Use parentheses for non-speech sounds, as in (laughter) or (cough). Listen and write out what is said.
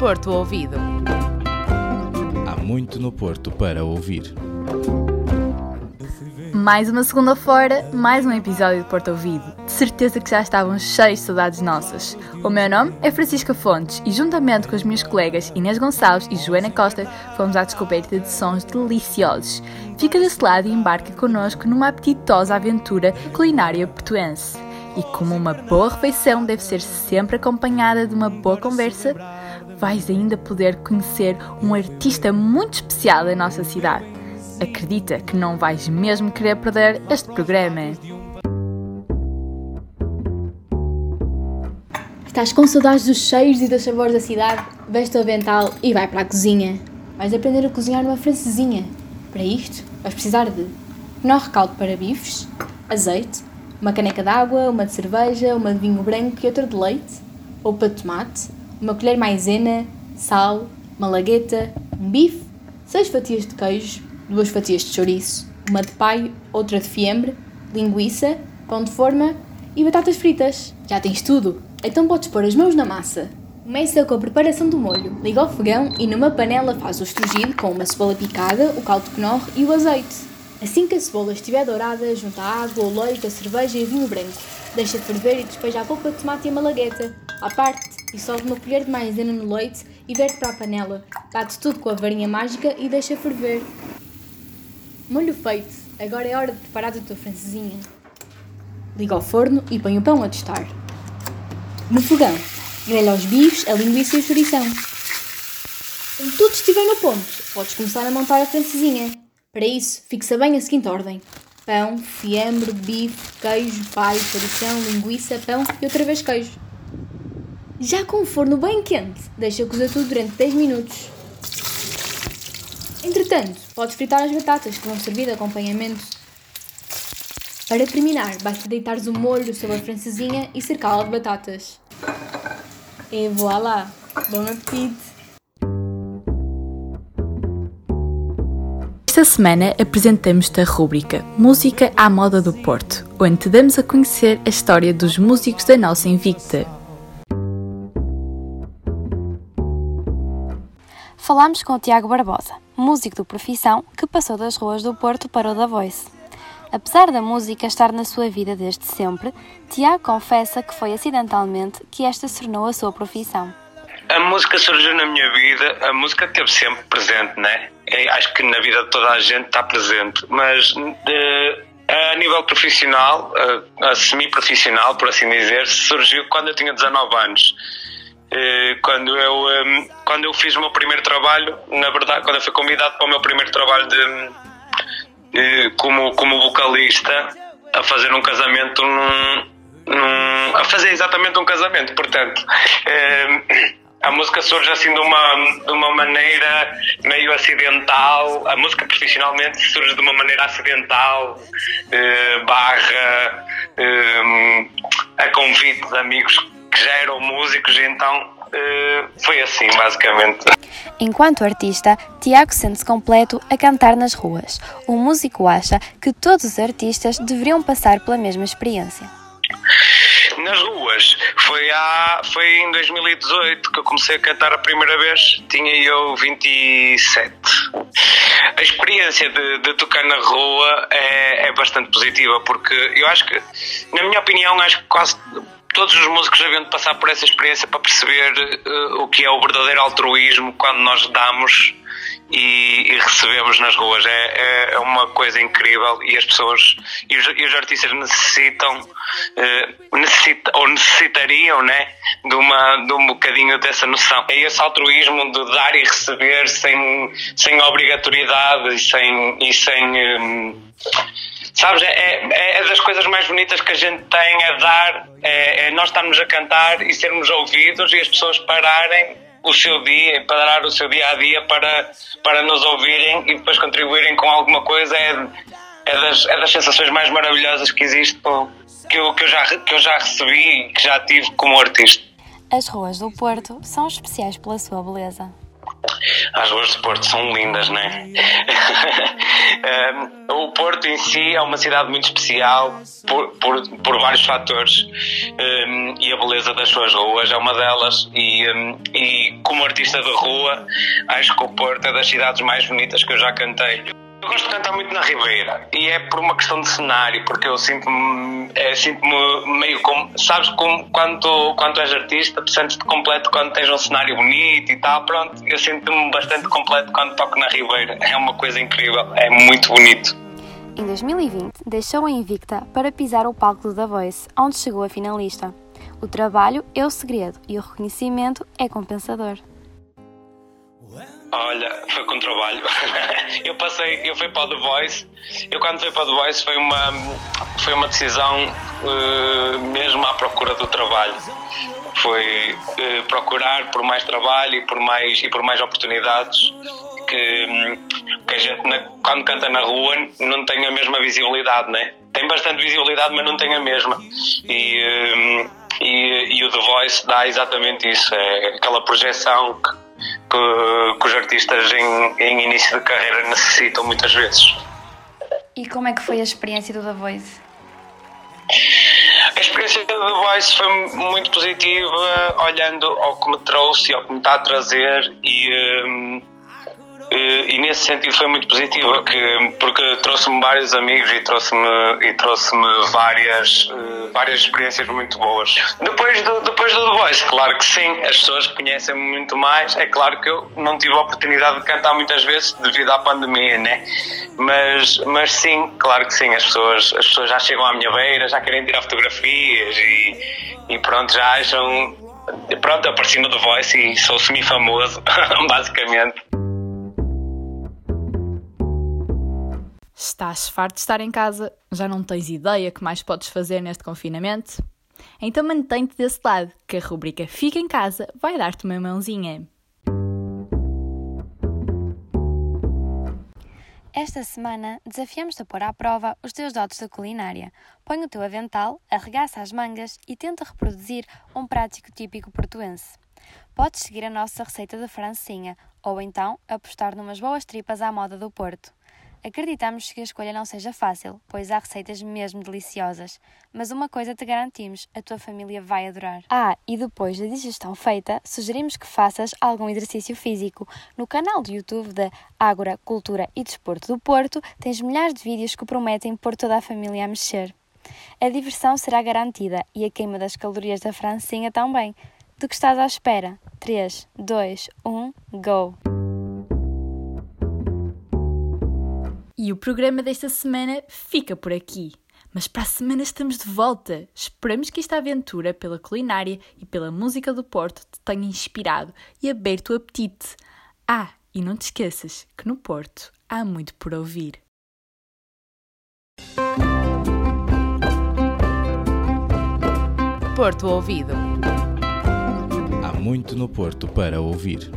Porto Ouvido. Há muito no Porto para ouvir. Mais uma segunda-feira, mais um episódio de Porto Ouvido. De certeza que já estavam cheios de saudades nossas. O meu nome é Francisca Fontes e, juntamente com os meus colegas Inês Gonçalves e Joana Costa, fomos à descoberta de sons deliciosos. Fica desse lado e embarca connosco numa apetitosa aventura culinária portuense. E como uma boa refeição deve ser sempre acompanhada de uma boa conversa, vais ainda poder conhecer um artista muito especial da nossa cidade. Acredita que não vais mesmo querer perder este programa. Estás com saudades dos cheiros e dos sabores da cidade? Veste o avental e vai para a cozinha. Vais aprender a cozinhar numa francesinha. Para isto, vais precisar de menor recaldo para bifes, azeite, uma caneca de água, uma de cerveja, uma de vinho branco e outra de leite, ou para tomate, uma colher maisena, sal, uma lagueta, um bife, seis fatias de queijo, duas fatias de chouriço, uma de paio, outra de fiambre, linguiça, pão de forma e batatas fritas. Já tens tudo? Então podes pôr as mãos na massa. Começa com a preparação do molho. Liga ao fogão e numa panela faz o estrugido com uma cebola picada, o caldo de Knorr e o azeite. Assim que a cebola estiver dourada, junta a água, o leite, a cerveja e o vinho branco. Deixa ferver e despeja a polpa de tomate e a malagueta. À parte, dissolve uma colher de maisena no leite e verte para a panela. Bate tudo com a varinha mágica e deixa ferver. Molho feito. Agora é hora de preparar a tua francesinha. Liga ao forno e põe o pão a tostar. No fogão, grelha os bifes, a linguiça e o chourição. Quando tudo estiver no ponto, podes começar a montar a francesinha. Para isso, fixa bem a seguinte ordem: pão, fiambre, bife, queijo, paio, chourição, linguiça, pão e outra vez queijo. Já com o forno bem quente, deixa cozer tudo durante 10 minutos. Entretanto, podes fritar as batatas que vão servir de acompanhamento. Para terminar, basta deitares o molho sobre a francesinha e cercá-la de batatas. E voilà! Bom apetite! Esta semana apresentamos-te a rúbrica Música à Moda do Porto, onde te damos a conhecer a história dos músicos da nossa Invicta. Falámos com o Tiago Barbosa, músico de profissão que passou das ruas do Porto para o da Voice. Apesar da música estar na sua vida desde sempre, Tiago confessa que foi acidentalmente que esta se tornou a sua profissão. A música surgiu na minha vida, a música esteve sempre presente, né? É, acho que na vida de toda a gente está presente, mas a nível profissional, a, a semi-profissional, por assim dizer, surgiu quando eu tinha 19 anos. Quando eu, quando eu fiz o meu primeiro trabalho, na verdade, quando eu fui convidado para o meu primeiro trabalho de, como, como vocalista, a fazer um casamento num, num, a fazer exatamente um casamento, portanto a música surge assim de uma, de uma maneira meio acidental, a música profissionalmente surge de uma maneira acidental, eh, barra eh, a convite de amigos que já eram músicos, então eh, foi assim basicamente. Enquanto artista, Tiago sente-se completo a cantar nas ruas. O músico acha que todos os artistas deveriam passar pela mesma experiência nas ruas. Foi, há, foi em 2018 que eu comecei a cantar a primeira vez, tinha eu 27. A experiência de, de tocar na rua é, é bastante positiva, porque eu acho que, na minha opinião, acho que quase todos os músicos devem passar por essa experiência para perceber uh, o que é o verdadeiro altruísmo quando nós damos e, e recebemos nas ruas. É, é, é, uma coisa incrível e as pessoas e os, e os artistas necessitam, uh, necessita, ou necessitariam né, de, uma, de um bocadinho dessa noção. É esse altruísmo de dar e receber sem, sem obrigatoriedade e sem. E sem um, Sabes, é, é, é, das coisas mais bonitas que a gente tem a dar, é, é nós estarmos a cantar e sermos ouvidos e as pessoas pararem o seu dia, parar o seu dia a dia para, para nos ouvirem e depois contribuírem com alguma coisa é, é, das, é das sensações mais maravilhosas que existe que eu, que, eu já, que eu já recebi e que já tive como artista. As ruas do Porto são especiais pela sua beleza. As ruas do Porto são lindas, não é? (laughs) o Porto em si é uma cidade muito especial por, por, por vários fatores. Um, e e a beleza das suas ruas é uma delas. E, um, e como artista de rua, acho que o Porto é das cidades mais bonitas que eu já cantei. Eu gosto de cantar muito na Ribeira e é por uma questão de cenário, porque eu sinto-me é, sinto meio como. Sabes, como, quando, quando és artista, tu sentes-te completo quando tens um cenário bonito e tal. Pronto, eu sinto-me bastante completo quando toco na Ribeira. É uma coisa incrível, é muito bonito. Em 2020, deixou a Invicta para pisar o palco do The Voice, onde chegou a finalista. O trabalho é o segredo e o reconhecimento é compensador. Olha, foi com trabalho. (laughs) eu passei, eu fui para o The Voice. Eu quando fui para o The Voice foi uma, foi uma decisão uh, mesmo à procura do trabalho. Foi uh, procurar por mais trabalho e por mais, e por mais oportunidades que, que a gente, quando canta na rua, não tem a mesma visibilidade, né? Tem bastante visibilidade, mas não tem a mesma. E, um, e, e, o The Voice dá exatamente isso, é aquela projeção que, que, que os artistas em, em início de carreira necessitam muitas vezes. E como é que foi a experiência do The Voice? A experiência do The Voice foi muito positiva, olhando ao que me trouxe, ao que me está a trazer e, um, e, nesse sentido foi muito positivo porque, porque trouxe-me vários amigos e trouxe-me e trouxe-me várias uh, várias experiências muito boas. Depois do depois do The Voice claro que sim as pessoas conhecem-me muito mais. É claro que eu não tive a oportunidade de cantar muitas vezes devido à pandemia né? Mas mas sim claro que sim as pessoas as pessoas já chegam à minha beira já querem tirar fotografias e, e pronto já acham pronto apareci no The Voice e sou semi famoso (laughs) basicamente Estás farto de estar em casa? Já não tens ideia que mais podes fazer neste confinamento? Então mantém-te desse lado, que a rubrica Fica em Casa vai dar-te uma mãozinha. Esta semana desafiamos-te a pôr à prova os teus dotes da culinária. Põe o teu avental, arregaça as mangas e tenta reproduzir um prático típico portuense. Podes seguir a nossa receita de francinha ou então apostar numas boas tripas à moda do Porto. Acreditamos que a escolha não seja fácil, pois há receitas mesmo deliciosas, mas uma coisa te garantimos: a tua família vai adorar. Ah, e depois da digestão feita, sugerimos que faças algum exercício físico. No canal do YouTube da Ágora, Cultura e Desporto do Porto, tens milhares de vídeos que prometem pôr toda a família a mexer. A diversão será garantida e a queima das calorias da francinha também. Do que estás à espera? 3, 2, 1, go! E o programa desta semana fica por aqui. Mas para a semana estamos de volta. Esperamos que esta aventura pela culinária e pela música do Porto te tenha inspirado e aberto o apetite. Ah, e não te esqueças que no Porto há muito por ouvir. Porto Ouvido. Há muito no Porto para ouvir.